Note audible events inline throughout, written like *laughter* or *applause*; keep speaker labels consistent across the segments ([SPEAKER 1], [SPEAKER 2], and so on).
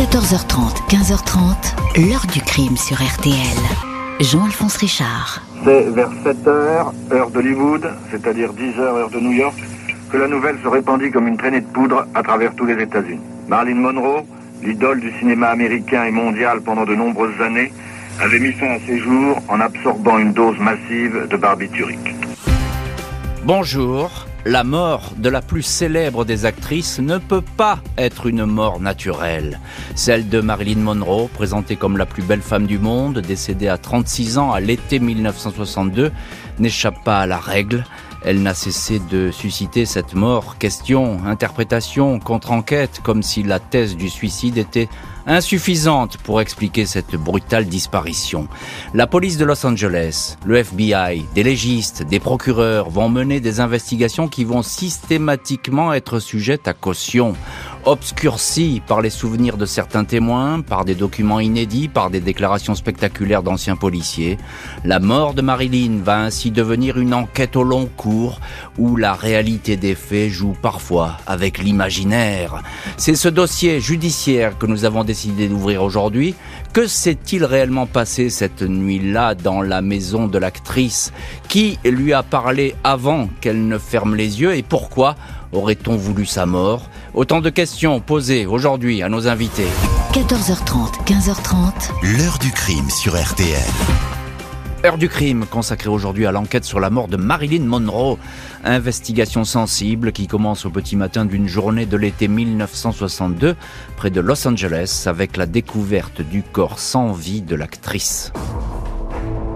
[SPEAKER 1] 14h30, 15h30, l'heure du crime sur RTL. Jean-Alphonse Richard.
[SPEAKER 2] C'est vers 7 heures, heure d'Hollywood, c'est-à-dire 10 heures, heure de New York, que la nouvelle se répandit comme une traînée de poudre à travers tous les États-Unis. Marilyn Monroe, l'idole du cinéma américain et mondial pendant de nombreuses années, avait mis fin à ses jours en absorbant une dose massive de barbiturique.
[SPEAKER 3] Bonjour. La mort de la plus célèbre des actrices ne peut pas être une mort naturelle. Celle de Marilyn Monroe, présentée comme la plus belle femme du monde, décédée à 36 ans à l'été 1962, n'échappe pas à la règle. Elle n'a cessé de susciter cette mort. Question, interprétation, contre-enquête, comme si la thèse du suicide était insuffisante pour expliquer cette brutale disparition. La police de Los Angeles, le FBI, des légistes, des procureurs vont mener des investigations qui vont systématiquement être sujettes à caution obscurci par les souvenirs de certains témoins, par des documents inédits, par des déclarations spectaculaires d'anciens policiers. La mort de Marilyn va ainsi devenir une enquête au long cours où la réalité des faits joue parfois avec l'imaginaire. C'est ce dossier judiciaire que nous avons décidé d'ouvrir aujourd'hui. Que s'est-il réellement passé cette nuit-là dans la maison de l'actrice Qui lui a parlé avant qu'elle ne ferme les yeux et pourquoi aurait-on voulu sa mort? Autant de questions posées aujourd'hui à nos invités.
[SPEAKER 1] 14h30, 15h30.
[SPEAKER 4] L'heure du crime sur RTL.
[SPEAKER 3] Heure du crime consacrée aujourd'hui à l'enquête sur la mort de Marilyn Monroe. Investigation sensible qui commence au petit matin d'une journée de l'été 1962 près de Los Angeles avec la découverte du corps sans vie de l'actrice.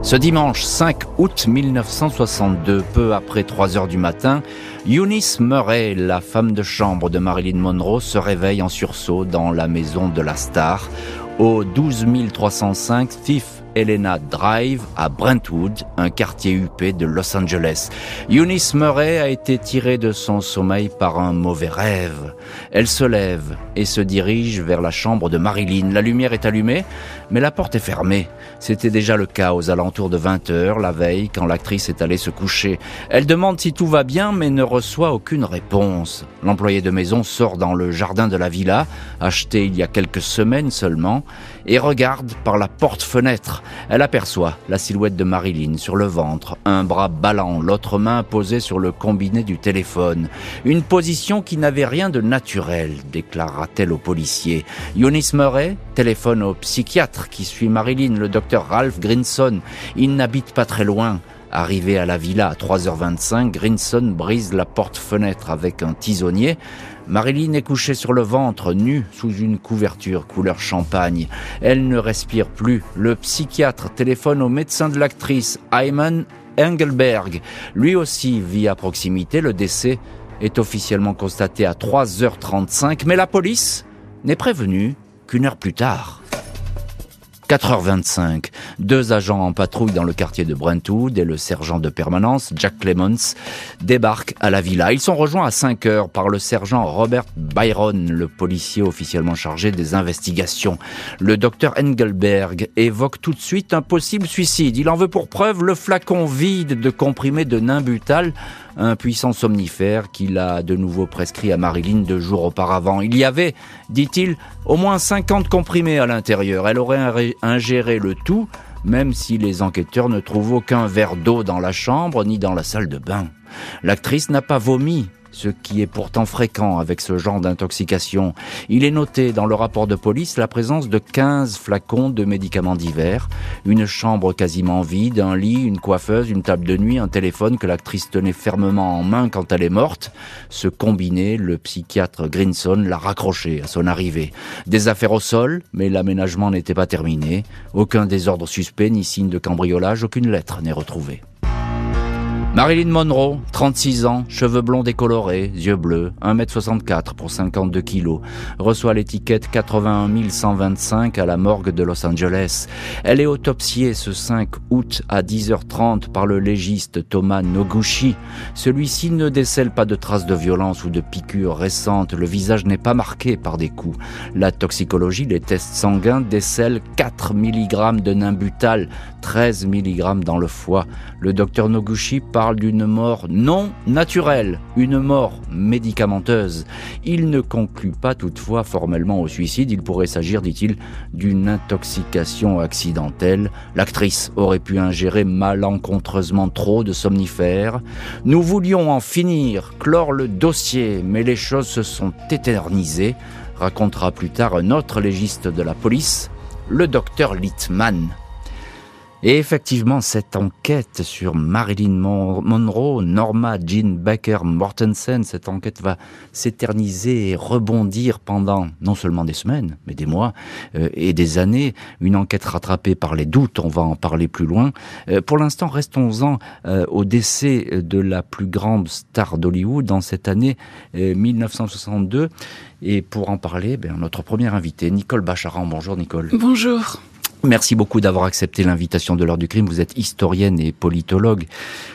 [SPEAKER 3] Ce dimanche 5 août 1962, peu après 3 heures du matin, Eunice Murray, la femme de chambre de Marilyn Monroe, se réveille en sursaut dans la maison de la star, au 12 305 Fifth Helena Drive à Brentwood, un quartier huppé de Los Angeles. Eunice Murray a été tirée de son sommeil par un mauvais rêve. Elle se lève et se dirige vers la chambre de Marilyn. La lumière est allumée, mais la porte est fermée. C'était déjà le cas aux alentours de 20 heures la veille quand l'actrice est allée se coucher. Elle demande si tout va bien mais ne reçoit aucune réponse. L'employé de maison sort dans le jardin de la villa, acheté il y a quelques semaines seulement, et regarde par la porte-fenêtre. Elle aperçoit la silhouette de Marilyn sur le ventre, un bras ballant, l'autre main posée sur le combiné du téléphone. Une position qui n'avait rien de naturel, déclara-t-elle au policier. Eunice Murray téléphone au psychiatre qui suit Marilyn, le docteur Ralph Grinson. Il n'habite pas très loin. Arrivé à la villa à 3h25, Grinson brise la porte-fenêtre avec un tisonnier. Marilyn est couchée sur le ventre, nue, sous une couverture couleur champagne. Elle ne respire plus. Le psychiatre téléphone au médecin de l'actrice, Ayman Engelberg. Lui aussi vit à proximité. Le décès est officiellement constaté à 3h35, mais la police n'est prévenue qu'une heure plus tard. 4h25, deux agents en patrouille dans le quartier de Brentwood et le sergent de permanence, Jack Clements, débarquent à la villa. Ils sont rejoints à 5 heures par le sergent Robert Byron, le policier officiellement chargé des investigations. Le docteur Engelberg évoque tout de suite un possible suicide. Il en veut pour preuve le flacon vide de comprimé de nimbutal un puissant somnifère qu'il a de nouveau prescrit à Marilyn deux jours auparavant. Il y avait, dit-il, au moins 50 comprimés à l'intérieur. Elle aurait ingéré le tout, même si les enquêteurs ne trouvent aucun verre d'eau dans la chambre ni dans la salle de bain. L'actrice n'a pas vomi, ce qui est pourtant fréquent avec ce genre d'intoxication. Il est noté dans le rapport de police la présence de 15 flacons de médicaments divers, une chambre quasiment vide, un lit, une coiffeuse, une table de nuit, un téléphone que l'actrice tenait fermement en main quand elle est morte. Ce combiné, le psychiatre Grinson l'a raccroché à son arrivée. Des affaires au sol, mais l'aménagement n'était pas terminé. Aucun désordre suspect ni signe de cambriolage, aucune lettre n'est retrouvée. Marilyn Monroe, 36 ans, cheveux blonds décolorés, yeux bleus, 1m64 pour 52 kilos, reçoit l'étiquette 81 125 à la morgue de Los Angeles. Elle est autopsiée ce 5 août à 10h30 par le légiste Thomas Noguchi. Celui-ci ne décèle pas de traces de violence ou de piqûres récentes. Le visage n'est pas marqué par des coups. La toxicologie, les tests sanguins décèlent 4 mg de nimbutal, 13 mg dans le foie. Le docteur Noguchi part parle d'une mort non naturelle, une mort médicamenteuse. Il ne conclut pas toutefois formellement au suicide. Il pourrait s'agir, dit-il, d'une intoxication accidentelle. L'actrice aurait pu ingérer malencontreusement trop de somnifères. Nous voulions en finir, clore le dossier, mais les choses se sont éternisées, racontera plus tard un autre légiste de la police, le docteur Littman. Et effectivement, cette enquête sur Marilyn Monroe, Norma Jean Baker Mortensen, cette enquête va s'éterniser et rebondir pendant non seulement des semaines, mais des mois euh, et des années. Une enquête rattrapée par les doutes, on va en parler plus loin. Euh, pour l'instant, restons-en euh, au décès de la plus grande star d'Hollywood dans cette année 1962. Et pour en parler, ben, notre premier invité, Nicole Bacharan. Bonjour Nicole.
[SPEAKER 4] Bonjour.
[SPEAKER 3] Merci beaucoup d'avoir accepté l'invitation de l'heure du crime. Vous êtes historienne et politologue,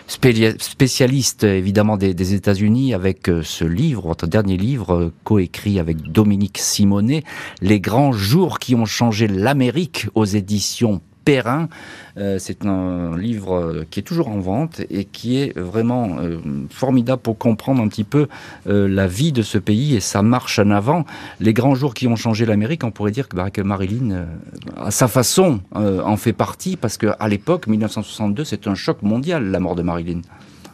[SPEAKER 3] spécialiste évidemment des, États-Unis avec euh, ce livre, votre dernier livre, euh, coécrit avec Dominique Simonet, Les grands jours qui ont changé l'Amérique aux éditions Perrin. Euh, c'est un livre euh, qui est toujours en vente et qui est vraiment euh, formidable pour comprendre un petit peu la vie de ce pays et sa marche en avant. Les grands jours qui ont changé l'Amérique, on pourrait dire que, bah, Marilyn, à sa façon, en fait partie parce qu'à l'époque, 1962, c'est un choc mondial, la mort de Marilyn.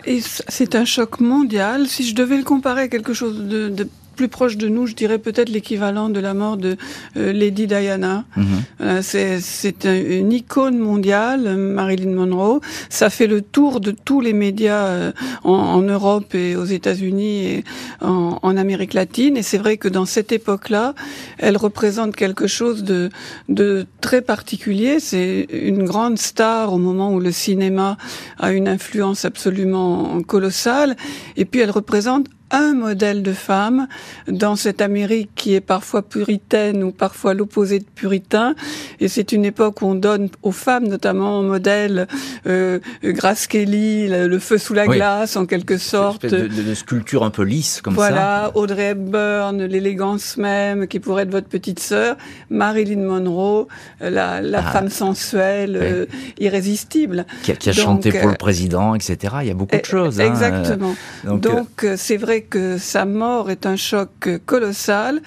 [SPEAKER 4] Et c'est un choc mondial. Si je devais le comparer à quelque chose de plus proche de nous, je dirais peut-être l'équivalent de la mort de euh, Lady Diana. Mhm. Euh, c'est une icône mondiale, Marilyn Monroe. Ça fait le tour de tous les médias euh, en, Europe et aux États-Unis et en, en, Amérique latine. Et c'est vrai que dans cette époque-là, elle représente quelque chose de, de très particulier. C'est une grande star au moment où le cinéma a une influence absolument colossale. Et puis elle représente un modèle de femme dans cette Amérique qui est parfois puritaine ou parfois l'opposé de puritain. Et c'est une époque où on donne aux femmes, notamment, un modèle euh, Grace Kelly, le, feu sous la glace, en quelque sorte.
[SPEAKER 3] De, de, sculpture un peu lisse, comme
[SPEAKER 4] ça. Voilà, Audrey Hepburn, l'élégance même, qui pourrait être votre petite sœur. Marilyn Monroe, la, la ah. femme sensuelle, euh, irrésistible.
[SPEAKER 3] Qui a, qui a chanté pour le euh, président, etc. Il y a beaucoup de eh, choses.
[SPEAKER 4] Hein. Exactement. Donc, Donc euh, c'est vrai que sa mort est un choc colossal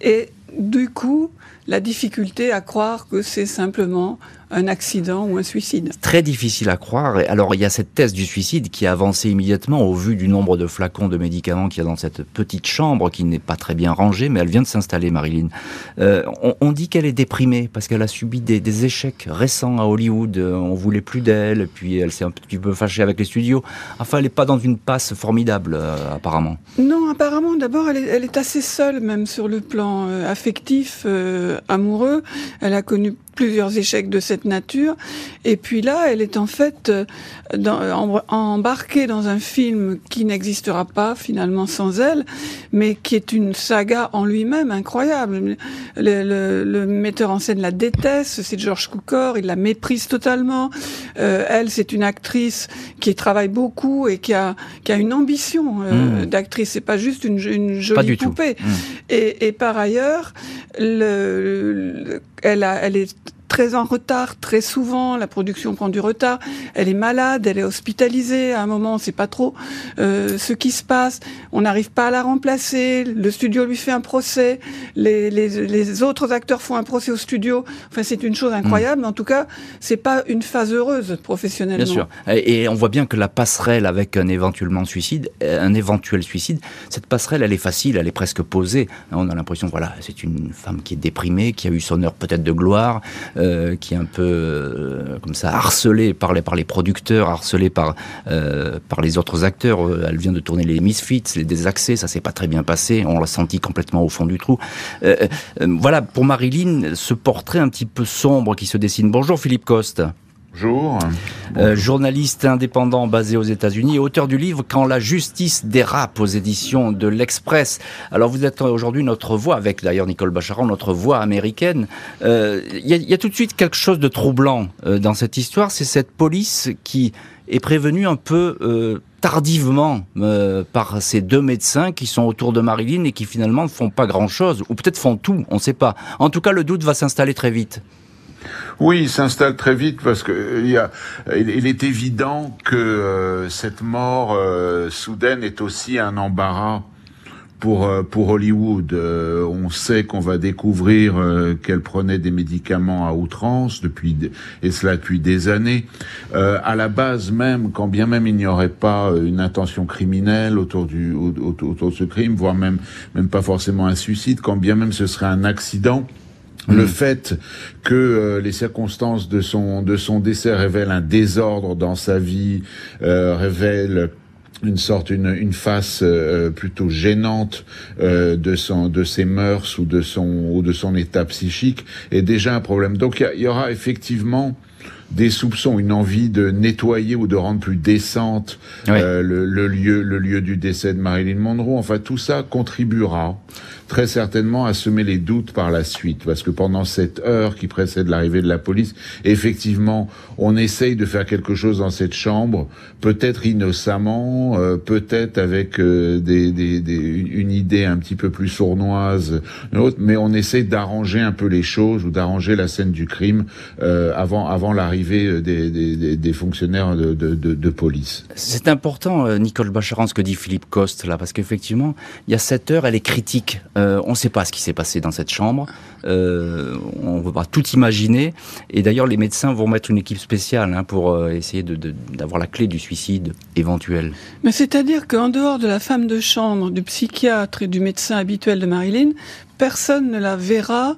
[SPEAKER 4] et du coup, la difficulté à croire que c'est simplement un accident ou un suicide.
[SPEAKER 3] Très difficile à croire. Alors il y a cette thèse du suicide qui a avancé immédiatement au vu du nombre de flacons de médicaments qu'il y a dans cette petite chambre qui n'est pas très bien rangée, mais elle vient de s'installer, Marilyn. Euh, on, dit qu'elle est déprimée parce qu'elle a subi des, échecs récents à Hollywood. On voulait plus d'elle, puis elle s'est un petit peu fâchée avec les studios. Enfin, elle n'est pas dans une passe formidable, euh, apparemment.
[SPEAKER 4] Non, apparemment, d'abord, elle, elle, est assez seule, même sur le plan euh, affectif, amoureux. Elle a connu plusieurs échecs de cette nature. Et puis là, elle est en fait euh, dans, embarquée dans un film qui n'existera pas finalement sans elle, mais qui est une saga en lui-même incroyable. Le, le, metteur en scène la déteste, c'est George Cukor, il la méprise totalement. Euh, elle, c'est une actrice qui travaille beaucoup et qui a, qui a une ambition euh, mmh. d'actrice. C'est pas juste une, une jolie poupée. Mmh. Et, et, par ailleurs, le, elle, a, elle est très en retard, très souvent, la production prend du retard, elle est malade, elle est hospitalisée, à un moment on sait pas trop euh, ce qui se passe, on n'arrive pas à la remplacer, le studio lui fait un procès, les, les, les autres acteurs font un procès au studio, enfin c'est une chose incroyable, mais en tout cas c'est pas une phase heureuse professionnellement.
[SPEAKER 3] Bien sûr, et on voit bien que la passerelle avec un éventuellement suicide, un éventuel suicide, cette passerelle elle est facile, elle est presque posée, on a l'impression voilà c'est une femme qui est déprimée, qui a eu son heure peut-être de gloire, euh, qui est un peu euh, comme ça harcelée par les, par les producteurs, harcelée par, euh, par les autres acteurs. Elle vient de tourner les Misfits, les Désaxés, ça s'est pas très bien passé. On l'a senti complètement au fond du trou. voilà, pour Marilyn, ce portrait un petit peu sombre qui se dessine. Bonjour Philippe Coste.
[SPEAKER 5] Bonjour.
[SPEAKER 3] Euh, journaliste indépendant basé aux États-Unis, auteur du livre Quand la justice dérape aux éditions de l'Express. Alors vous êtes aujourd'hui notre voix, avec d'ailleurs Nicole Bacharan, notre voix américaine. Il euh, y, a, y, a tout de suite quelque chose de troublant euh, dans cette histoire, c'est cette police qui est prévenue un peu tardivement euh, par ces deux médecins qui sont autour de Marilyn et qui finalement ne font pas grand-chose, ou peut-être font tout, on ne sait pas. En tout cas, le doute va s'installer très vite.
[SPEAKER 5] Oui, il s'installe très vite parce que il, y a, il est évident que cette mort soudaine est aussi un embarras pour euh, pour Hollywood. Euh, on sait qu'on va découvrir euh, qu'elle prenait des médicaments à outrance depuis et cela depuis des années. à la base même, quand bien même il n'y aurait pas une intention criminelle autour du autour de ce crime, voire même même pas forcément un suicide, quand bien même ce serait un accident. Le mm. fait que les circonstances de son de son décès révèlent un désordre dans sa vie, euh, révèlent une sorte une, une face euh, plutôt gênante euh, de son de ses mœurs ou de son ou de son état psychique est déjà un problème. Donc il y, aura effectivement des soupçons, une envie de nettoyer ou de rendre plus décente euh, le, le, lieu le lieu du décès de Marilyn Monroe. Enfin tout ça contribuera très certainement à semer les doutes par la suite, parce que pendant cette heure qui précède l'arrivée de la police, effectivement, on essaye de faire quelque chose dans cette chambre, peut-être innocemment, euh, peut-être avec euh, des, des, des, une idée un petit peu plus sournoise, mais on essaye d'arranger un peu les choses ou d'arranger la scène du crime euh, avant, avant l'arrivée des, des, des, fonctionnaires de, de, de, police.
[SPEAKER 3] C'est important, Nicole Bacharan, ce que dit Philippe Coste, là, parce qu'effectivement, il y a cette heure, elle est critique euh, on ne sait pas ce qui s'est passé dans cette chambre. Euh, on va tout imaginer. Et d'ailleurs, les médecins vont mettre une équipe spéciale hein, pour euh, essayer d'avoir la clé du suicide éventuel.
[SPEAKER 4] Mais c'est-à-dire qu'en dehors de la femme de chambre, du psychiatre et du médecin habituel de Marilyn, personne ne la verra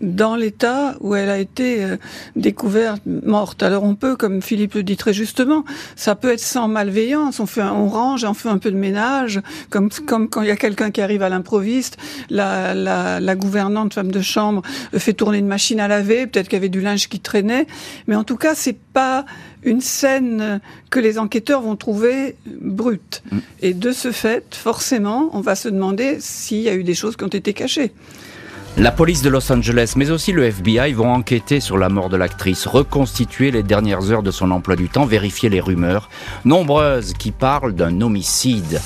[SPEAKER 4] dans l'état où elle a été euh, découverte morte. Alors on peut, comme Philippe le dit très justement, ça peut être sans malveillance. On fait, on range, on fait un peu de ménage, comme comme quand il y a quelqu'un qui arrive à l'improviste, la, la, la gouvernante femme de chambre fait tourner une machine à laver, peut-être qu'il y avait du linge qui traînait, mais en tout cas c'est pas une scène que les enquêteurs vont trouver brute. Mm. Et de ce fait, forcément, on va se demander s'il y a eu des choses qui ont été cachées.
[SPEAKER 3] La police de Los Angeles, mais aussi le FBI vont enquêter sur la mort de l'actrice, reconstituer les dernières heures de son emploi du temps, vérifier les rumeurs, nombreuses qui parlent d'un homicide.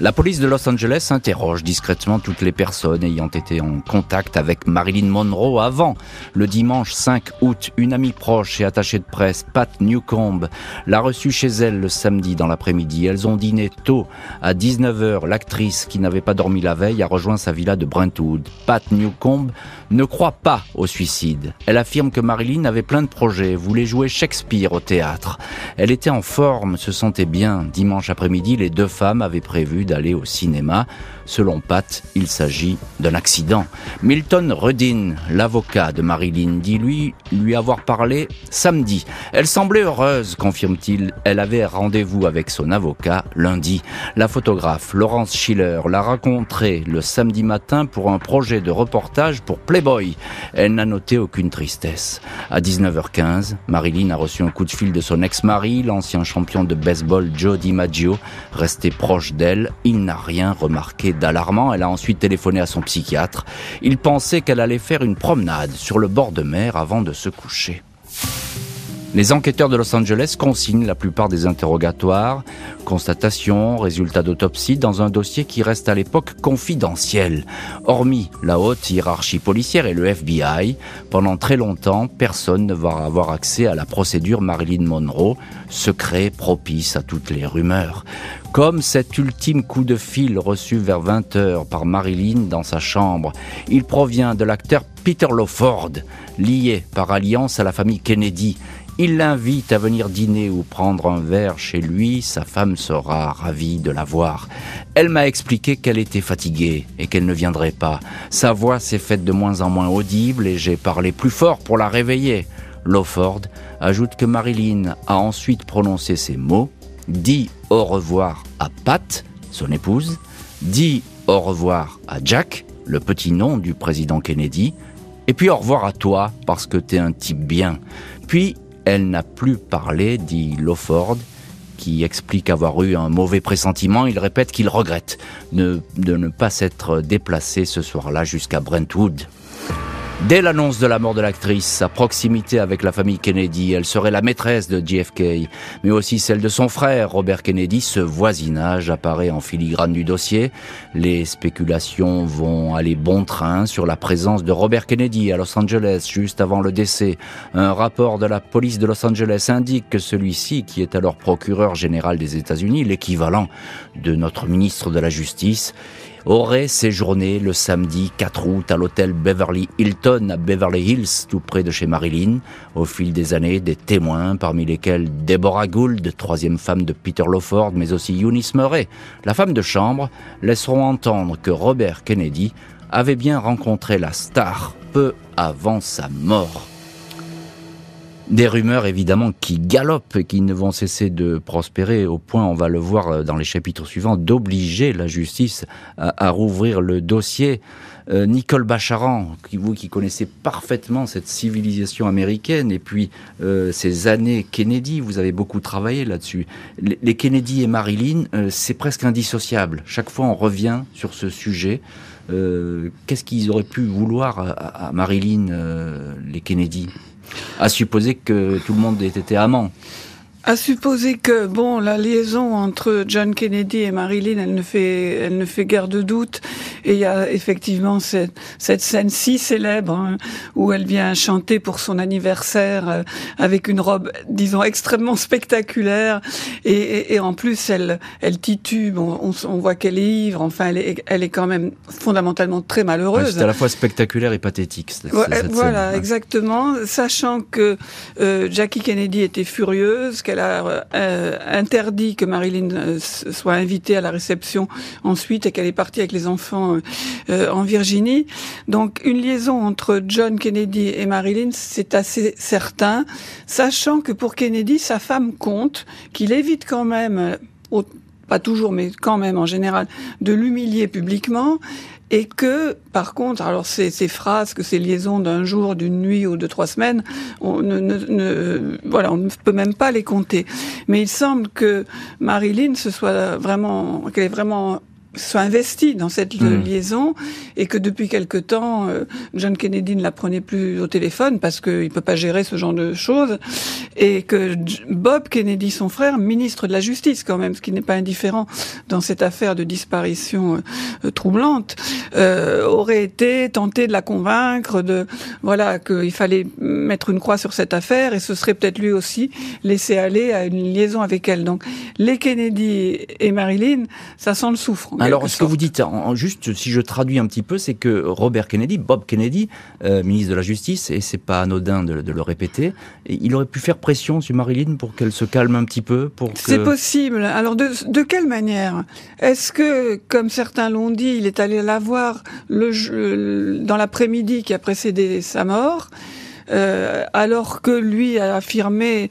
[SPEAKER 3] La police de Los Angeles interroge discrètement toutes les personnes ayant été en contact avec Marilyn Monroe avant le dimanche 5 août. Une amie proche et attachée de presse, Pat Newcomb, l'a reçue chez elle le samedi dans l'après-midi. Elles ont dîné tôt. À 19h, l'actrice qui n'avait pas dormi la veille a rejoint sa villa de Brentwood. Pat Newcomb ne croit pas au suicide. Elle affirme que Marilyn avait plein de projets, voulait jouer Shakespeare au théâtre. Elle était en forme, se sentait bien. Dimanche après-midi, les deux femmes avaient prévu d'aller au cinéma. Selon Pat, il s'agit d'un accident. Milton Rudin, l'avocat de Marilyn, dit lui lui avoir parlé samedi. Elle semblait heureuse, confirme-t-il. Elle avait rendez-vous avec son avocat lundi. La photographe Laurence Schiller l'a rencontrée le samedi matin pour un projet de reportage pour Playboy. Elle n'a noté aucune tristesse. À 19h15, Marilyn a reçu un coup de fil de son ex-mari, l'ancien champion de baseball Joe DiMaggio, resté proche d'elle. Il n'a rien remarqué d'alarmant. Elle a ensuite téléphoné à son psychiatre. Il pensait qu'elle allait faire une promenade sur le bord de mer avant de se coucher. Les enquêteurs de Los Angeles consignent la plupart des interrogatoires, constatations, résultats d'autopsie dans un dossier qui reste à l'époque confidentiel. Hormis la haute hiérarchie policière et le FBI, pendant très longtemps, personne ne va avoir accès à la procédure Marilyn Monroe, secret propice à toutes les rumeurs. Comme cet ultime coup de fil reçu vers 20 heures par Marilyn dans sa chambre, il provient de l'acteur Peter Lawford, lié par alliance à la famille Kennedy, il l'invite à venir dîner ou prendre un verre chez lui, sa femme sera ravie de la voir. Elle m'a expliqué qu'elle était fatiguée et qu'elle ne viendrait pas. Sa voix s'est faite de moins en moins audible et j'ai parlé plus fort pour la réveiller. Lawford ajoute que Marilyn a ensuite prononcé ces mots, dit au revoir à Pat, son épouse, dit au revoir à Jack, le petit nom du président Kennedy, et puis au revoir à toi parce que t'es un type bien. Puis elle n'a plus parlé, dit Lawford, qui explique avoir eu un mauvais pressentiment. Il répète qu'il regrette de ne pas s'être déplacé ce soir-là jusqu'à Brentwood. Dès l'annonce de la mort de l'actrice, sa proximité avec la famille Kennedy, elle serait la maîtresse de JFK, mais aussi celle de son frère Robert Kennedy, ce voisinage apparaît en filigrane du dossier. Les spéculations vont aller bon train sur la présence de Robert Kennedy à Los Angeles juste avant le décès. Un rapport de la police de Los Angeles indique que celui-ci, qui est alors procureur général des États-Unis, l'équivalent de notre ministre de la Justice, aurait séjourné le samedi 4 août à l'hôtel Beverly Hilton à Beverly Hills, tout près de chez Marilyn. Au fil des années, des témoins, parmi lesquels Deborah Gould, troisième femme de Peter Lawford, mais aussi Eunice Murray, la femme de chambre, laisseront entendre que Robert Kennedy avait bien rencontré la star peu avant sa mort. Des rumeurs évidemment qui galopent et qui ne vont cesser de prospérer au point, on va le voir euh, dans les chapitres suivants, d'obliger la justice à, rouvrir le dossier. Euh, Nicole Bacharan, qui, vous qui connaissez parfaitement cette civilisation américaine et puis euh, ces années Kennedy, vous avez beaucoup travaillé là-dessus. Les, Kennedy et Marilyn, c'est presque indissociable. Chaque fois on revient sur ce sujet. Qu'est-ce qu'ils auraient pu vouloir à, à Marilyn, les Kennedy? À supposer que tout le monde ait été amant.
[SPEAKER 4] À supposer que bon, la liaison entre John Kennedy et Marilyn, elle ne fait, elle ne fait guère de doute. Et il y a effectivement cette, cette scène si célèbre hein, où elle vient chanter pour son anniversaire euh, avec une robe, disons, extrêmement spectaculaire. Et, et, en plus, elle, elle titube. On, on, voit qu'elle est ivre. Enfin, elle est, elle est quand même fondamentalement très malheureuse.
[SPEAKER 3] c'est à la fois spectaculaire et pathétique.
[SPEAKER 4] Cette, voilà, exactement. Sachant que euh, Jackie Kennedy était furieuse elle a euh, interdit que Marilyn euh, soit invitée à la réception ensuite et qu'elle est partie avec les enfants euh, en Virginie. Donc une liaison entre John Kennedy et Marilyn, c'est assez certain, sachant que pour Kennedy, sa femme compte, qu'il évite quand même pas toujours, mais quand même en général, de l'humilier publiquement et que, par contre, alors ces, ces phrases, que ces liaisons d'un jour, d'une nuit ou de trois semaines, on ne, voilà, on ne peut même pas les compter. Mais il semble que Marilyn se soit vraiment, qu'elle est vraiment soit investi dans cette hmm. liaison et que depuis quelque temps, euh, John Kennedy ne la prenait plus au téléphone parce qu'il peut pas gérer ce genre de choses et que Bob Kennedy, son frère, ministre de la Justice quand même, ce qui n'est pas indifférent dans cette affaire de disparition euh, troublante, euh, aurait été tenté de la convaincre de voilà qu'il fallait mettre une croix sur cette affaire et ce serait peut-être lui aussi laissé aller à une liaison avec elle. Donc les Kennedy et Marilyn, ça sent le souffre.
[SPEAKER 3] Alors, ce que vous dites, en, juste si je traduis un petit peu, c'est que Robert Kennedy, Bob Kennedy, euh, ministre de la Justice, et c'est pas anodin de, le répéter, il aurait pu faire pression sur Marilyn pour qu'elle se calme un petit peu pour
[SPEAKER 4] C'est possible. Alors, de, de quelle manière? Est-ce que, comme certains l'ont dit, il est allé la voir le, dans l'après-midi qui a précédé sa mort? Euh, alors que lui a affirmé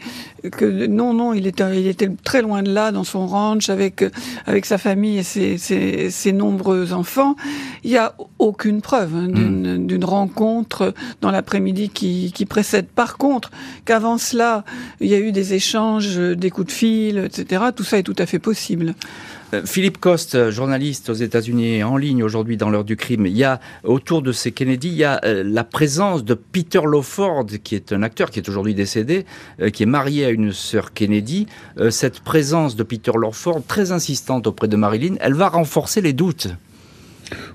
[SPEAKER 4] que non, non, il était, il était très loin de là dans son ranch avec avec sa famille et ses, ses, ses nombreux enfants. Il n'y a aucune preuve hein, hmm. d'une rencontre dans l'après-midi qui, qui précède. Par contre, qu'avant cela, il y a eu des échanges, des coups de fil, etc. Tout ça est tout à fait possible.
[SPEAKER 3] Euh, Philippe Coste, journaliste aux États-Unis en ligne aujourd'hui dans l'heure du crime. Il y a autour de ces Kennedy, il y a euh, la présence de Peter Lawford, qui est un acteur qui est aujourd'hui décédé, euh, qui est marié à une sœur Kennedy. cette présence de Peter Lawford, très insistante auprès de Marilyn, elle va renforcer les doutes.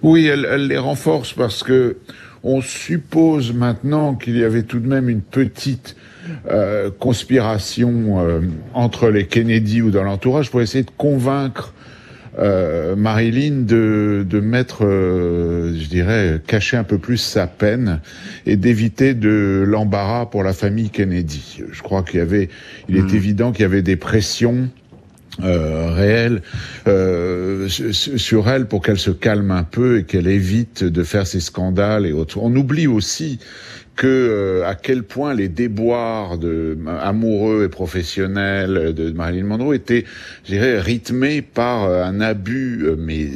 [SPEAKER 5] Oui, elle, elle les renforce parce que on suppose maintenant qu'il y avait tout de même une petite conspiration entre les Kennedy ou dans l'entourage pour essayer de convaincre euh, Marilyn de, de mettre, euh, je dirais, cacher un peu plus sa peine et d'éviter de l'embarras pour la famille Kennedy. Je crois qu'il y avait, il est hmm. évident qu'il y avait des pressions euh, réelles euh, sur elle pour qu'elle se calme un peu et qu'elle évite de faire ces scandales et autres. On oublie aussi que euh, à quel point les déboires de, amoureux et professionnels de Marilyn Monroe étaient, je dirais, rythmés par euh, un abus euh, mais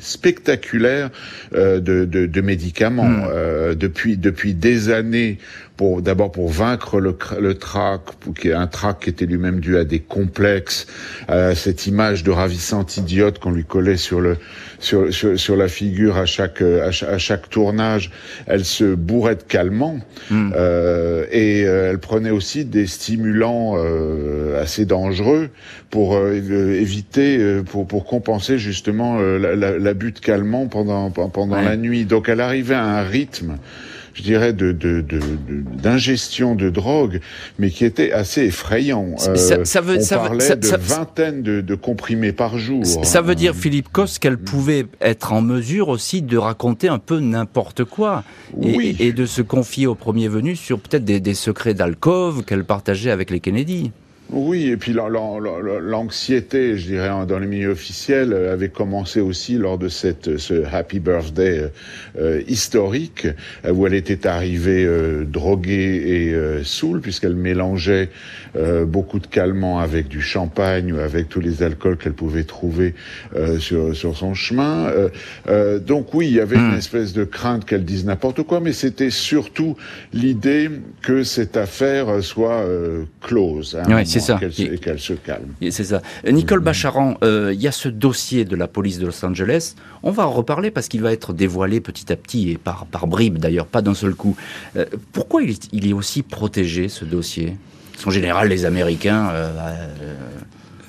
[SPEAKER 5] spectaculaire de, de, de, médicaments. Hmm. depuis depuis des années, pour d'abord pour vaincre le, le trac, pour, qui est un trac qui était lui-même dû à des complexes, à cette image de ravissante idiote qu'on lui collait sur le sur, sur, sur, la figure à chaque, à chaque, tournage. Elle se bourrait de calmants hmm. euh, et euh, elle prenait aussi des stimulants euh, assez dangereux pour euh, éviter, euh, pour, pour compenser justement l'abus de calmants pendant, pendant la nuit. Donc elle arrivait à un rythme je dirais, de, d'ingestion de, de, drogue, mais qui était assez effrayant.
[SPEAKER 3] ça, ça veut,
[SPEAKER 5] on
[SPEAKER 3] ça
[SPEAKER 5] parlait de vingtaines de, comprimés par jour.
[SPEAKER 3] Ça veut dire, Philippe Coste, qu'elle pouvait être en mesure aussi de raconter un peu n'importe quoi et, et, de se confier au premier venu sur peut-être des, des secrets d'alcôve qu'elle partageait avec les Kennedy.
[SPEAKER 5] Oui, et puis l'anxiété, je dirais, dans les milieux officiels, euh, avait commencé aussi lors de cette, ce Happy Birthday euh, euh historique, où elle était arrivée euh, droguée et euh, saoule, puisqu'elle mélangeait beaucoup de calmants avec du champagne ou avec tous les alcools qu'elle pouvait trouver sur, sur son chemin. donc oui, il y avait une hmm. espèce de crainte qu'elle dise n'importe quoi, mais c'était surtout l'idée que cette affaire soit close.
[SPEAKER 3] Hein, c'est ça.
[SPEAKER 5] Et qu'elle se calme.
[SPEAKER 3] C'est ça. Nicole mm-hmm. Bacharan, euh, il y a ce dossier de la police de Los Angeles. On va en reparler parce qu'il va être dévoilé petit à petit et par, par bribes d'ailleurs, pas d'un seul coup. Euh, pourquoi il est, il est, aussi protégé ce dossier? En général, les Américains. Euh,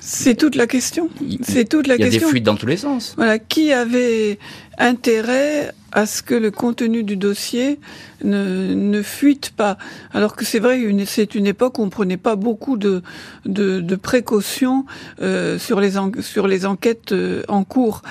[SPEAKER 4] c'est toute la question. C'est toute la
[SPEAKER 3] question.
[SPEAKER 4] Il y
[SPEAKER 3] a des fuites dans tous les sens.
[SPEAKER 4] Voilà, qui avait intérêt à ce que le contenu du dossier ne, ne fuite pas? Alors que c'est vrai, c'est une époque où on prenait pas beaucoup de, de, de précautions euh, sur, les sur les enquêtes euh, en cours.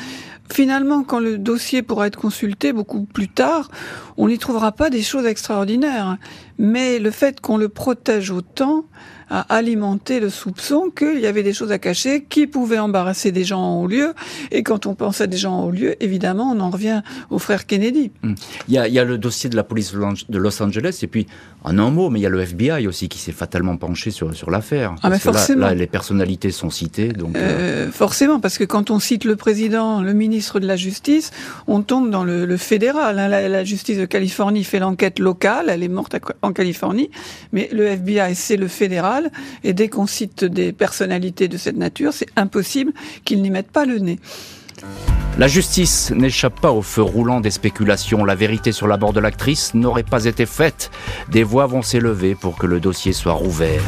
[SPEAKER 4] Finalement, quand le dossier pourra être consulté beaucoup plus tard, on n'y trouvera pas des choses extraordinaires. Mais le fait qu'on le protège autant, a alimenté le soupçon qu'il y avait des choses à cacher qui pouvaient embarrasser des gens en haut lieu. Et quand on pense à des gens en haut lieu, évidemment, on en revient au frère Kennedy.
[SPEAKER 3] Hmm. Il, y a, il y a le dossier de la police de Los Angeles, et puis, en un mot, mais il y a le FBI aussi qui s'est fatalement penché sur, sur l'affaire.
[SPEAKER 4] Ah, mais forcément.
[SPEAKER 3] Là, les personnalités sont citées. Donc,
[SPEAKER 4] euh, euh... Forcément, parce que quand on cite le président, le ministre de la Justice, on tombe dans le, le fédéral. Hein. La, la, justice de Californie fait l'enquête locale, elle est morte en Californie, mais le FBI, c'est le fédéral et dès qu'on cite des personnalités de cette nature, c'est impossible qu'ils n'y mettent pas le nez.
[SPEAKER 3] La justice n'échappe pas au feu roulant des spéculations. La vérité sur la mort de l'actrice n'aurait pas été faite. Des voix vont s'élever pour que le dossier soit rouvert.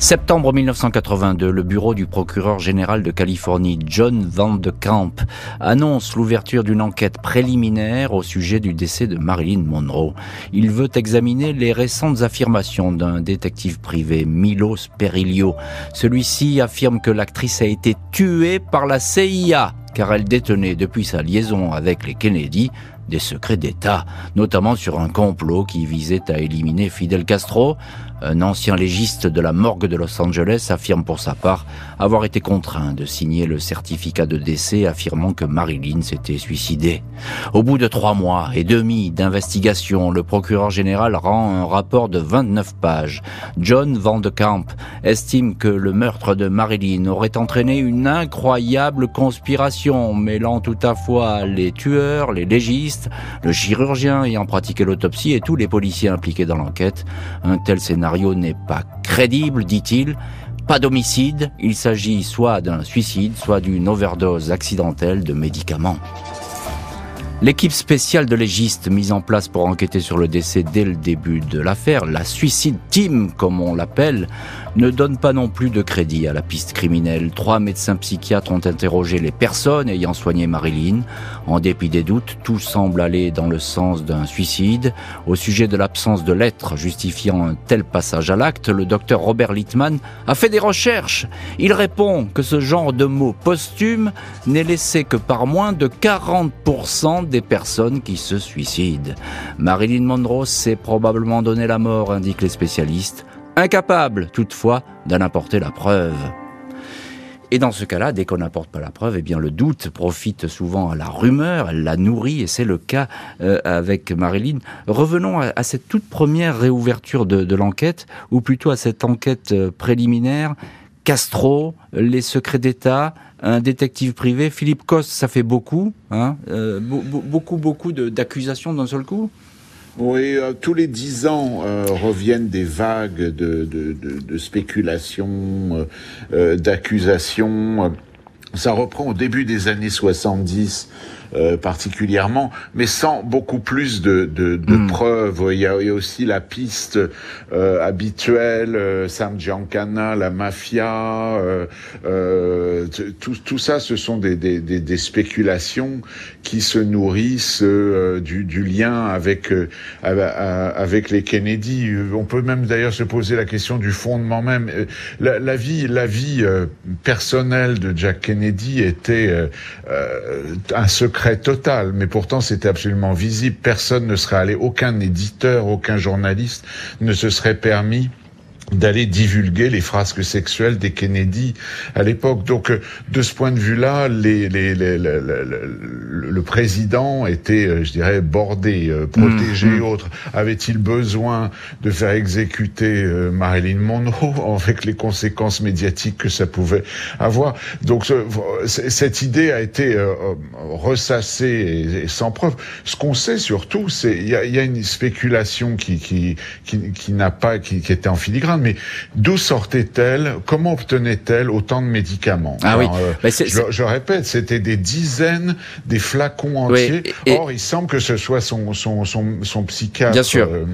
[SPEAKER 3] Septembre 1982, le bureau du procureur général de Californie, John Van de Camp, annonce l'ouverture d'une enquête préliminaire au sujet du décès de Marilyn Monroe. Il veut examiner les récentes affirmations d'un détective privé, Milos Perillo. Celui-ci affirme que l'actrice a été tuée par la CIA car elle détenait depuis sa liaison avec les Kennedy des secrets d'État, notamment sur un complot qui visait à éliminer Fidel Castro. Un ancien légiste de la morgue de Los Angeles affirme pour sa part avoir été contraint de signer le certificat de décès affirmant que Marilyn s'était suicidée. Au bout de trois mois et demi d'investigation, le procureur général rend un rapport de 29 pages. John Van de Camp estime que le meurtre de Marilyn aurait entraîné une incroyable conspiration mêlant tout à fois les tueurs, les légistes, le chirurgien ayant pratiqué l'autopsie et tous les policiers impliqués dans l'enquête. N'est pas crédible, dit-il. Pas d'homicide, il s'agit soit d'un suicide, soit d'une overdose accidentelle de médicaments. L'équipe spéciale de légistes mise en place pour enquêter sur le décès dès le début de l'affaire, la Suicide Team comme on l'appelle, ne donne pas non plus de crédit à la piste criminelle. Trois médecins psychiatres ont interrogé les personnes ayant soigné Marilyn. En dépit des doutes, tout semble aller dans le sens d'un suicide. Au sujet de l'absence de lettres justifiant un tel passage à l'acte, le docteur Robert Littman a fait des recherches. Il répond que ce genre de mots posthumes n'est laissé que par moins de 40% des personnes qui se suicident. Marilyn Monroe s'est probablement donné la mort, indiquent les spécialistes incapable toutefois d'en apporter la preuve. Et dans ce cas-là, dès qu'on n'apporte pas la preuve, eh bien le doute profite souvent à la rumeur, elle la nourrit, et c'est le cas euh, avec Marilyn. Revenons à, cette toute première réouverture de, l'enquête, ou plutôt à cette enquête euh, préliminaire. Castro, les secrets d'État, un détective privé, Philippe Coste, ça fait beaucoup, hein, euh, beaucoup, beaucoup d'accusations d'un seul coup.
[SPEAKER 5] Oui, tous les dix ans reviennent des vagues de, de, de spéculations, d'accusations. Ça reprend au début des années 70 euh, particulièrement, mais sans beaucoup plus de, de, de hmm. preuves. Il y, a, il y, a, aussi la piste euh, habituelle, euh, Sam Giancana, la mafia, euh, euh, tout, tout, ça, ce sont des, des, des, des spéculations qui se nourrissent du, du, lien avec avec les Kennedy. On peut même d'ailleurs se poser la question du fondement même. La, la vie, la vie personnelle de Jack Kennedy était un secret très total, mais pourtant c'était absolument visible. Personne ne serait allé, aucun éditeur, aucun journaliste ne se serait permis d'aller divulguer les frasques sexuelles des Kennedy à l'époque. Donc, euh, de ce point de vue-là, les, les, les, le président était, euh, je dirais, bordé, euh, protégé, mmh, mmh. autre. Avait-il besoin de faire exécuter Marilyn Monroe *laughs* avec les conséquences médiatiques que ça pouvait avoir? Donc, cette idée a été ressassée et, sans preuve. Ce qu'on sait surtout, c'est il y a, y a, une spéculation qui qui qui, qui n'a pas qui, qui était en filigrane mais d'où sortait-elle? Comment obtenait-elle autant de médicaments?
[SPEAKER 3] Ah oui.
[SPEAKER 5] Euh, je, répète, c'était des dizaines, des flacons entiers. Or, il semble que ce soit son, son, son, son psychiatre.
[SPEAKER 3] Bien sûr. Euh,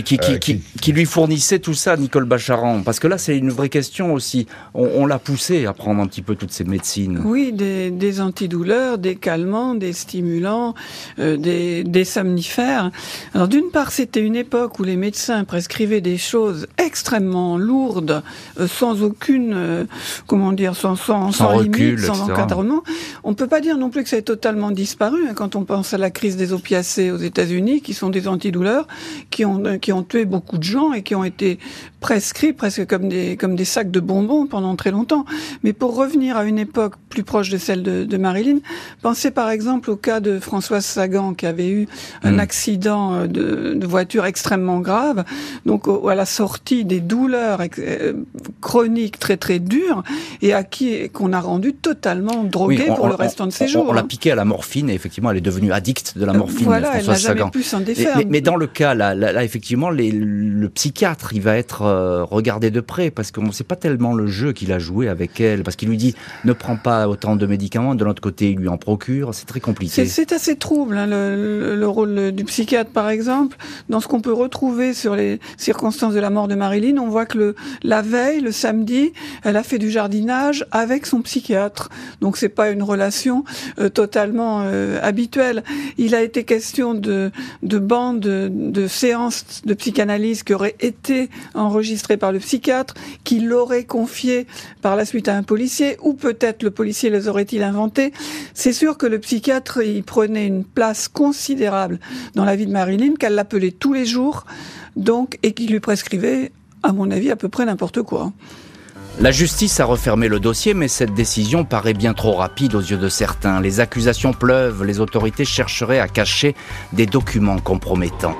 [SPEAKER 3] qui, qui, euh, qui, qui, lui fournissait tout ça, Nicole Bacharan Parce que là, c'est une vraie question aussi. On, on l'a poussé à prendre un petit peu toutes ces médecines.
[SPEAKER 4] Oui, des, des antidouleurs, des calmants, des stimulants, euh, des, des somnifères. Alors d'une part, c'était une époque où les médecins prescrivaient des choses extrêmement lourdes, euh, sans aucune, euh, comment dire, sans, sans, sans, limite, sans encadrement. On peut pas dire non plus que ça ait totalement disparu hein, quand on pense à la crise des opiacés aux États-Unis, qui sont des antidouleurs, qui ont qui ont tué beaucoup de gens et qui ont été prescrits presque comme des, comme des sacs de bonbons pendant très longtemps. Mais pour revenir à une époque plus proche de celle de, de Marilyn, pensez par exemple au cas de Françoise Sagan qui avait eu un mm. accident euh, de, de, voiture extrêmement grave, donc à la sortie des douleurs euh, chroniques très très dures et à qui qu'on a rendu totalement drogué pour le restant de ses jours.
[SPEAKER 3] On, l'a piqué à la morphine et effectivement elle est devenue addicte de la morphine.
[SPEAKER 4] Voilà, elle n'a jamais pu s'en défaire.
[SPEAKER 3] Mais, mais, dans le cas là, là, effectivement les, le psychiatre il va être euh, regardé de près parce qu'on ne sait pas tellement le jeu qu'il a joué avec elle parce qu'il lui dit ne prends pas autant de médicaments. De l'autre côté il lui en procure. C'est très compliqué.
[SPEAKER 4] C'est assez trouble hein, le, le, rôle du psychiatre par exemple. Dans ce qu'on peut retrouver sur les circonstances de la mort de Marilyn on voit que la veille le samedi elle a fait du jardinage avec son psychiatre. Donc c'est pas une relation euh, totalement euh, habituelle. Il a été question de de bandes de, de séances de psychanalyse qui aurait été enregistré par le psychiatre, qui l'aurait confié par la suite à un policier, ou peut-être le policier les aurait-il inventés. C'est sûr que le psychiatre, il prenait une place considérable dans la vie de Marilyn, qu'elle l'appelait tous les jours, donc, et qui lui prescrivait, à mon avis, à peu près n'importe quoi.
[SPEAKER 3] La justice a refermé le dossier, mais cette décision paraît bien trop rapide aux yeux de certains. Les accusations pleuvent, les autorités chercheraient à cacher des documents compromettants.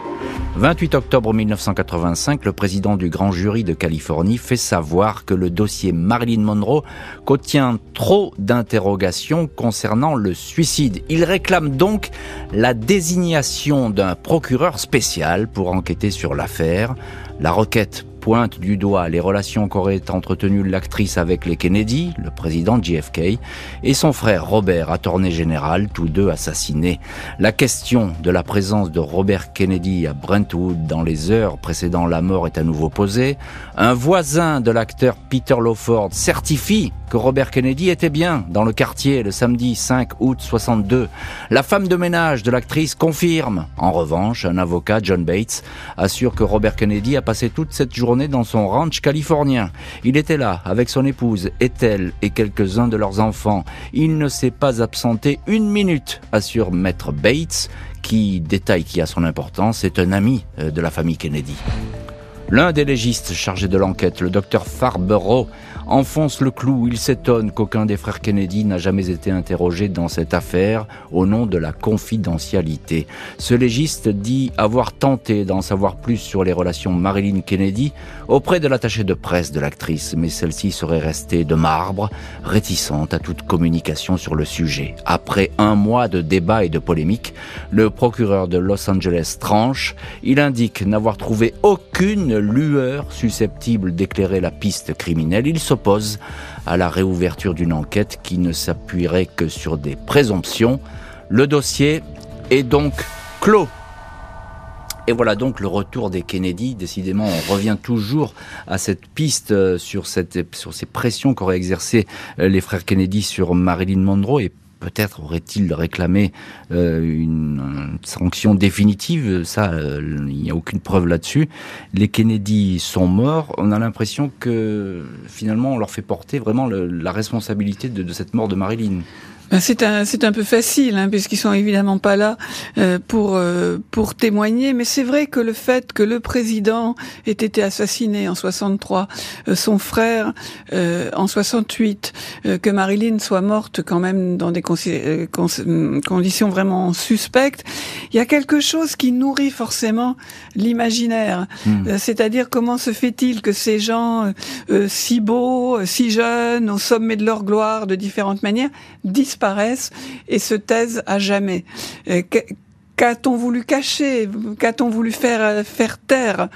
[SPEAKER 3] 28 octobre 1985, le président du grand jury de Californie fait savoir que le dossier Marilyn Monroe contient trop d'interrogations concernant le suicide. Il réclame donc la désignation d'un procureur spécial pour enquêter sur l'affaire. La requête pointe du doigt les relations qu'aurait entretenues l'actrice avec les Kennedy, le président JFK, et son frère Robert, attorney général, tous deux assassinés. La question de la présence de Robert Kennedy à Brentwood dans les heures précédant la mort est à nouveau posée. Un voisin de l'acteur Peter Lawford certifie que Robert Kennedy était bien dans le quartier le samedi 5 août 62. La femme de ménage de l'actrice confirme. En revanche, un avocat, John Bates, assure que Robert Kennedy a passé toute cette journée dans son ranch californien. Il était là avec son épouse, Ethel et quelques-uns de leurs enfants. Il ne s'est pas absenté une minute, assure maître Bates, qui, détail qui a son importance, est un ami euh, de la famille Kennedy. L'un des légistes chargés de l'enquête, le docteur Farbero, enfonce le clou. Il s'étonne qu'aucun des frères Kennedy n'a jamais été interrogé dans cette affaire au nom de la confidentialité. Ce légiste dit avoir tenté d'en savoir plus sur les relations Marilyn Kennedy auprès de l'attaché de presse de l'actrice, mais celle-ci serait restée de marbre, réticente à toute communication sur le sujet. Après un mois de débats et de polémiques, le procureur de Los Angeles tranche. Il indique n'avoir trouvé aucune lueur susceptible d'éclairer la piste criminelle. Il s'oppose à la réouverture d'une enquête qui ne s'appuierait que sur des présomptions. Le dossier est donc clos. Et voilà donc le retour des Kennedy. Décidément, on revient toujours à cette piste euh, sur, cette, sur ces pressions qu'auraient exercées euh, les frères Kennedy sur Marilyn Monroe et peut-être aurait-il réclamé euh, une, sanction définitive. Ça, il n'y a aucune preuve là-dessus. Les Kennedy sont morts. On a l'impression que finalement, on leur fait porter vraiment la responsabilité de cette mort de Marilyn.
[SPEAKER 4] Ben, c'est un, c'est un peu facile, hein, puisqu'ils sont évidemment pas là euh, pour euh, pour témoigner. Mais c'est vrai que le fait que le président ait été assassiné en 63, euh, son frère en 68, que Marilyn soit morte quand même dans des conditions vraiment suspectes, il y a quelque chose qui nourrit forcément l'imaginaire. Hmm. C'est-à-dire comment se fait-il que ces gens si beaux, si jeunes, au sommet de leur gloire, de différentes manières, disparaissent et se taisent à jamais. Euh, qu'a-t-on voulu cacher? Qu'a-t-on voulu faire euh, faire taire?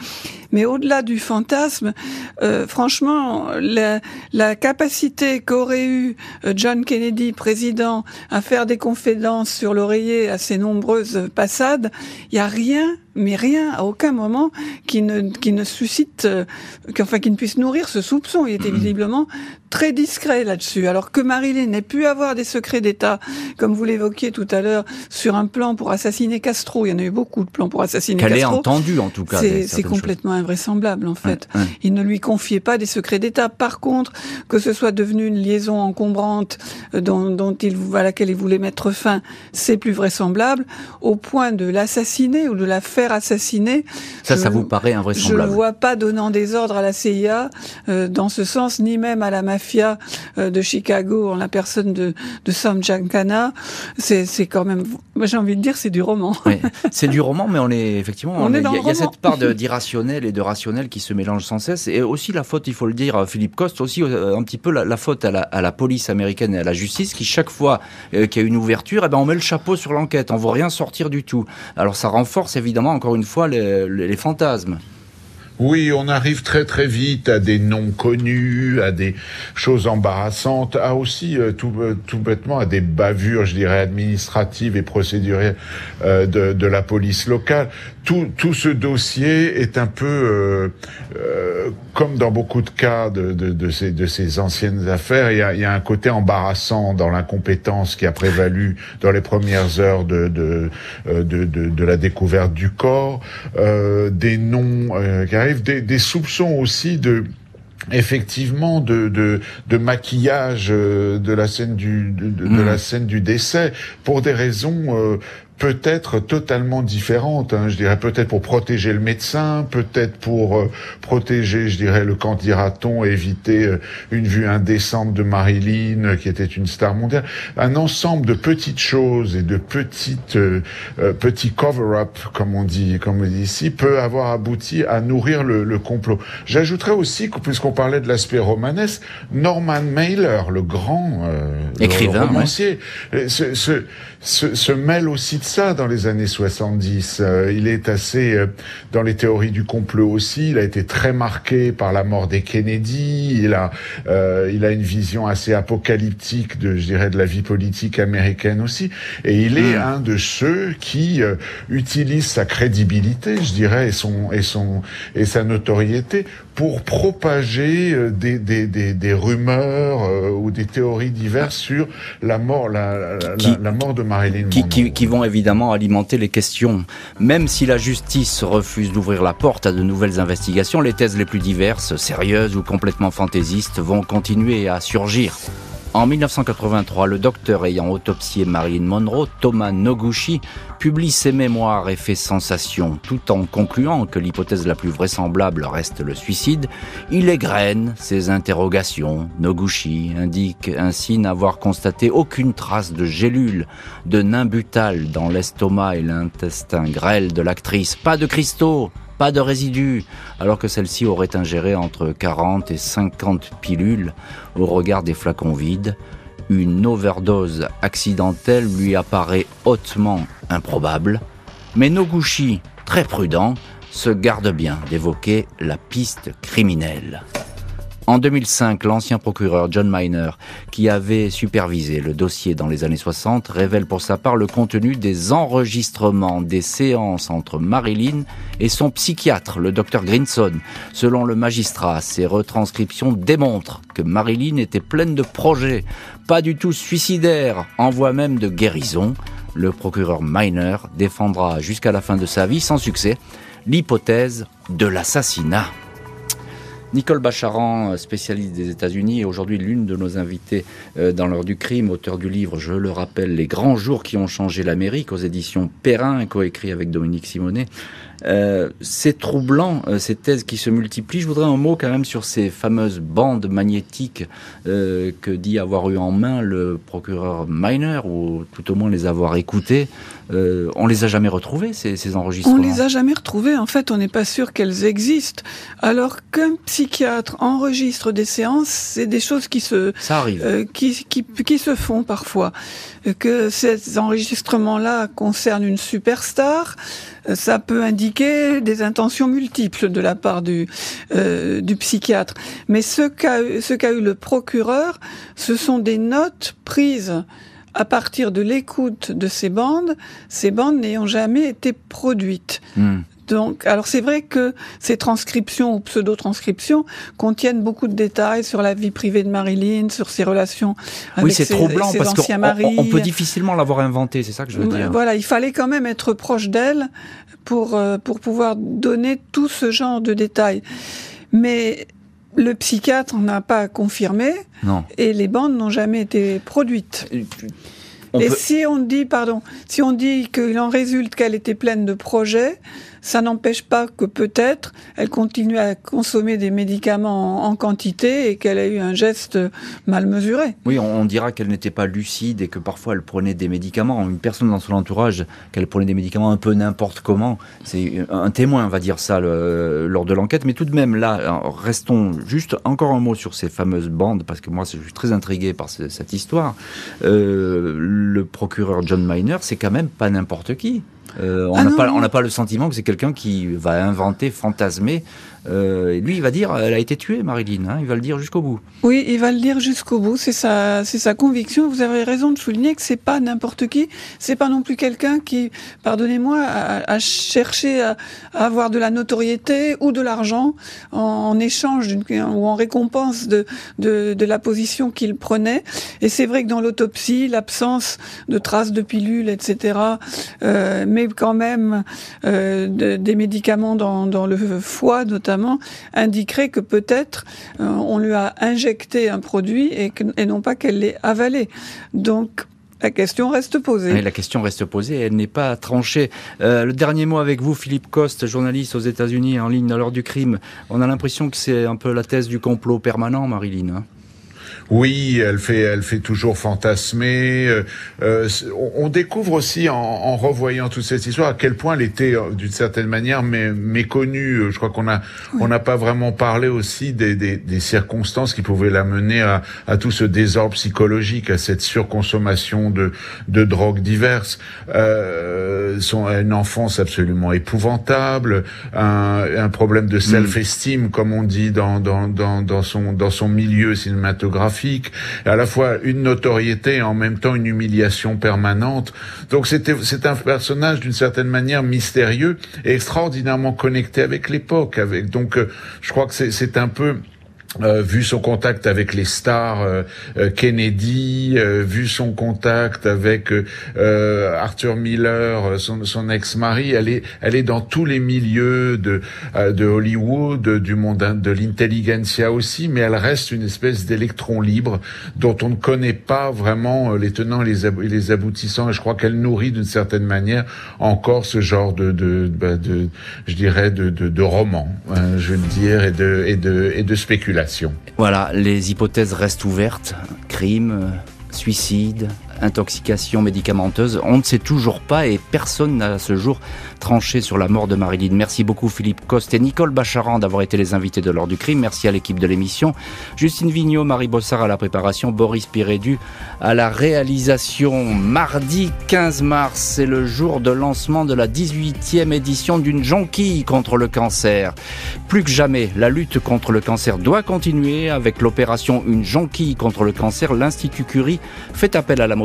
[SPEAKER 4] Mais au-delà du fantasme, euh, franchement, la, la capacité qu'aurait eu John Kennedy, président, à faire des confidences sur l'oreiller à ses nombreuses passades, il y a rien mais rien, à aucun moment, qui ne, qui ne suscite, euh, enfin, qui ne puisse nourrir ce soupçon. Il était mhm. visiblement très discret là-dessus. Alors que Marilyn n'ait pu avoir des secrets d'État, comme vous l'évoquiez tout à l'heure, sur un plan pour assassiner Castro. Il y en a eu beaucoup de plans pour assassiner Castro.
[SPEAKER 3] Qu'elle ait entendu, en tout cas.
[SPEAKER 4] C'est complètement invraisemblable, en fait. Il ne lui confiait pas des secrets d'État. Par contre, que ce soit devenu une liaison encombrante euh, dont, dont il, à laquelle il voulait mettre fin, c'est plus vraisemblable, au point de l'assassiner ou de la faire assassiné.
[SPEAKER 3] Ça, ça vous paraît invraisemblable
[SPEAKER 4] Je ne vois pas donnant des ordres à la CIA euh, dans ce sens, ni même à la mafia euh, de Chicago en la personne de, de Sam Giancana. C'est quand même, j'ai envie de dire, c'est du roman.
[SPEAKER 3] c'est du roman, mais on est effectivement, il y, a cette part d'irrationnel de rationnel qui se mélange sans cesse. Et aussi la faute, il faut le dire, Philippe Coste, aussi euh, un petit peu la, faute à la, à la, police américaine et à la justice, qui chaque fois qu'il y a une ouverture, eh ben on met le chapeau sur l'enquête, on voit rien sortir du tout. Alors ça renforce évidemment encore une fois les, fantasmes.
[SPEAKER 5] Oui, on arrive très très vite à des noms connus, à des choses embarrassantes, à aussi euh, tout, euh, tout bêtement à des bavures, je dirais, administratives et procédurales euh, de, de, la police locale tout, tout ce dossier est un peu euh, euh, comme dans beaucoup de cas de, de, de, ces, de ces anciennes affaires. Il y, a, y a un côté embarrassant dans l'incompétence qui a prévalu dans les premières heures de, de, euh, de, de, la découverte du corps, des noms qui des, des soupçons aussi de effectivement de, de, de, maquillage de la scène du de, de, la mmh. scène du décès pour des raisons peut-être totalement différente. Hein, je dirais peut-être pour protéger le médecin, peut-être pour euh, protéger, je dirais, le candidaton, éviter euh, une vue indécente de Marilyn, euh, qui était une star mondiale. Un ensemble de petites choses et de petites petits cover-up, comme on dit, comme on dit ici, peut avoir abouti à nourrir le, le complot. J'ajouterais aussi, puisqu'on parlait de l'aspect romanesque, Norman Mailer, le grand
[SPEAKER 3] écrivain,
[SPEAKER 5] romancier, se, se, se, se mêle aussi ça dans les années 70. Euh, il est assez euh, dans les théories du complot aussi. Il a été très marqué par la mort des Kennedy. Il a, euh, il a une vision assez apocalyptique de, je dirais, de la vie politique américaine aussi. Et il est hmm. un de ceux qui utilise sa crédibilité, je dirais, et son et son et sa notoriété pour propager des, des, des, des rumeurs ou des théories diverses sur la mort la, la, mort de Marilyn Monroe.
[SPEAKER 3] Qui, qui vont évidemment alimenter les questions. Même si la justice refuse d'ouvrir la porte à de nouvelles investigations, les thèses les plus diverses, sérieuses ou complètement fantaisistes, vont continuer à surgir. En 1983, le docteur ayant autopsié Marilyn Monroe, Thomas Noguchi, publie ses mémoires et fait sensation, tout en concluant que l'hypothèse la plus vraisemblable reste le suicide. Il égrène ses interrogations. Noguchi indique ainsi n'avoir constaté aucune trace de gélules, de nimbutal dans l'estomac et l'intestin grêle de l'actrice. Pas de cristaux, pas de résidus, alors que celle-ci aurait ingéré entre 40 et 50 pilules au regard des flacons vides. Une overdose accidentelle lui apparaît hautement improbable, mais Noguchi, très prudent, se garde bien d'évoquer la piste criminelle. En 2005, l'ancien procureur John Miner, qui avait supervisé le dossier dans les années 60, révèle pour sa part le contenu des enregistrements des séances entre Marilyn et son psychiatre, le docteur Grinson. Selon le magistrat, ces retranscriptions démontrent que Marilyn était pleine de projets, pas du tout suicidaire, en voie même de guérison. Le procureur Miner défendra jusqu'à la fin de sa vie, sans succès, l'hypothèse de l'assassinat. Nicole Bacharan, spécialiste des États-Unis, est aujourd'hui l'une de nos invitées euh, dans l'heure du crime, auteur du livre, je le rappelle, Les grands jours qui ont changé l'Amérique aux éditions Perrin, coécrit avec Dominique Simonet. Euh, c'est troublant, euh, ces thèses qui se multiplient. Je voudrais un mot quand même sur ces fameuses bandes magnétiques euh, que dit avoir eu en main le procureur Miner, ou tout au moins les avoir écoutées. Euh, on les a jamais retrouvées, ces, ces enregistrements
[SPEAKER 4] On les a jamais retrouvées. En fait, on n'est pas sûr qu'elles existent. Alors qu'un psychiatre enregistre des séances, c'est des choses qui se,
[SPEAKER 3] Ça arrive.
[SPEAKER 4] euh, qui, qui, qui se font parfois. Que ces enregistrements-là concernent une superstar, ça peut indiquer des intentions multiples de la part du, euh, du psychiatre. Mais ce qu'a eu- le procureur, ce sont des notes prises à partir de l'écoute de ces bandes, ces bandes n'ayant jamais été produites.
[SPEAKER 3] Hmm.
[SPEAKER 4] Donc, alors c'est vrai que ces transcriptions ou pseudo-transcriptions contiennent beaucoup de détails sur la vie privée de Marilyn, sur ses relations avec
[SPEAKER 3] Oui, c'est
[SPEAKER 4] ses,
[SPEAKER 3] troublant
[SPEAKER 4] ses
[SPEAKER 3] parce
[SPEAKER 4] anciens maris.
[SPEAKER 3] on peut difficilement l'avoir inventé, c'est ça que je veux dire.
[SPEAKER 4] Voilà, il fallait quand même être proche d'elle pour euh, pour pouvoir donner tout ce genre de détails. Mais le psychiatre n'a pas confirmé
[SPEAKER 3] Non.
[SPEAKER 4] et les bandes n'ont jamais été produites.
[SPEAKER 3] On
[SPEAKER 4] et
[SPEAKER 3] peut-
[SPEAKER 4] si on dit, pardon, si on dit qu'il en résulte qu'elle était pleine de projets, ça n'empêche pas que peut-être elle continue à consommer des médicaments en, quantité et qu'elle a eu un geste mal mesuré.
[SPEAKER 3] Oui, on, on dira qu'elle n'était pas lucide et que parfois elle prenait des médicaments. Une personne dans son entourage, qu'elle prenait des médicaments un peu n'importe comment, c'est un témoin va dire ça lors de l'enquête. Mais tout de même, là, alors, restons juste encore un mot sur ces fameuses bandes, parce que moi, je suis très intrigué par ce- cette histoire. Euh, le procureur John Miner, c'est quand même pas n'importe qui. Euh, on
[SPEAKER 4] Ah
[SPEAKER 3] n'a
[SPEAKER 4] non,
[SPEAKER 3] pas, on n'a pas le sentiment que c'est quelqu'un qui va inventer, fantasmer. Euh, lui, il va dire, elle a été tuée, Marilyn. hein, il va le dire jusqu'au bout.
[SPEAKER 4] Oui, il va le dire jusqu'au bout. C'est sa, conviction. Vous avez raison de souligner que c'est pas n'importe qui. C'est pas non plus quelqu'un qui, pardonnez-moi, a, cherché à, avoir de la notoriété ou de l'argent en, échange ou en récompense de, la position qu'il prenait. Et c'est vrai que dans l'autopsie, l'absence de traces de pilules, etc., euh, mais quand même euh, de- des médicaments dans le foie notamment, indiquerait que peut-être euh, on lui a injecté un produit et, non pas qu'elle l'ait avalé. Donc la question reste posée.
[SPEAKER 3] La question reste posée, elle n'est pas tranchée. Euh, le dernier mot avec vous, Philippe Coste, journaliste aux États-Unis en ligne à l'heure du crime. On a l'impression que c'est un peu la thèse du complot permanent, Marilyn. hein.
[SPEAKER 5] Oui, elle fait, elle fait toujours fantasmer. Euh, euh, on, on découvre aussi en, en revoyant toute cette histoire à quel point elle était euh, d'une certaine manière mé- méconnue. Euh, Je crois qu'on a, on n'a pas vraiment parlé aussi des, des, des circonstances qui pouvaient l'amener à, à tout ce désordre psychologique, à cette surconsommation de, de drogues diverses. Euh, son, une enfance absolument épouvantable, un, un problème de self-esteem, comme on dit dans, dans, dans, dans son, dans son milieu cinématographique, à la fois une notoriété et en même temps une humiliation permanente. Donc c'était, c'est un personnage d'une certaine manière mystérieux et extraordinairement connecté avec l'époque. Avec donc, euh, je crois que c'est, c'est un peu euh, vu son contact avec les stars euh, euh, Kennedy, vu son contact avec Arthur Miller, son, son ex-mari, elle est, elle est dans tous les milieux de, de Hollywood, du monde de l'intelligentsia aussi, mais elle reste une espèce d'électron libre dont on ne connaît pas vraiment les tenants et les, aboutissants. Et je crois qu'elle nourrit d'une certaine manière encore ce genre de, de, bah, de je dirais, de, de, de roman, hein, je veux dire, et de, et de, et de
[SPEAKER 3] Voilà, les hypothèses restent ouvertes. Crime, suicide, intoxication médicamenteuse. On ne sait toujours pas et personne n'a à ce jour tranché sur la mort de Marilyn. Merci beaucoup Philippe Coste et Nicole Bacharan d'avoir été les invités de l'heure du crime. Merci à l'équipe de l'émission. Justine Vignot, Marie Bossard à la préparation, Boris Pirédu à la réalisation. Mardi 15 mars, c'est le jour de lancement de la 18e édition d'une jonquille contre le cancer. Plus que jamais, la lutte contre le cancer doit continuer avec l'opération Une jonquille contre le cancer. L'Institut Curie fait appel à la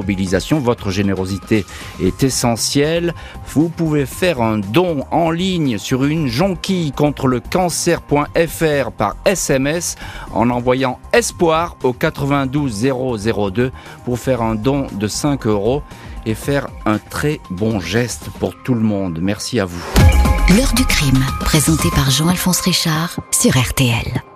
[SPEAKER 3] Votre générosité est essentielle. Vous pouvez faire un don en ligne sur une jonquille contre le cancer.fr par SMS en envoyant espoir au 92 002 pour faire un don de 5 euros et faire un très bon geste pour tout le monde. Merci à vous.
[SPEAKER 1] L'heure du crime, présenté par Jean-Alphonse Richard sur RTL.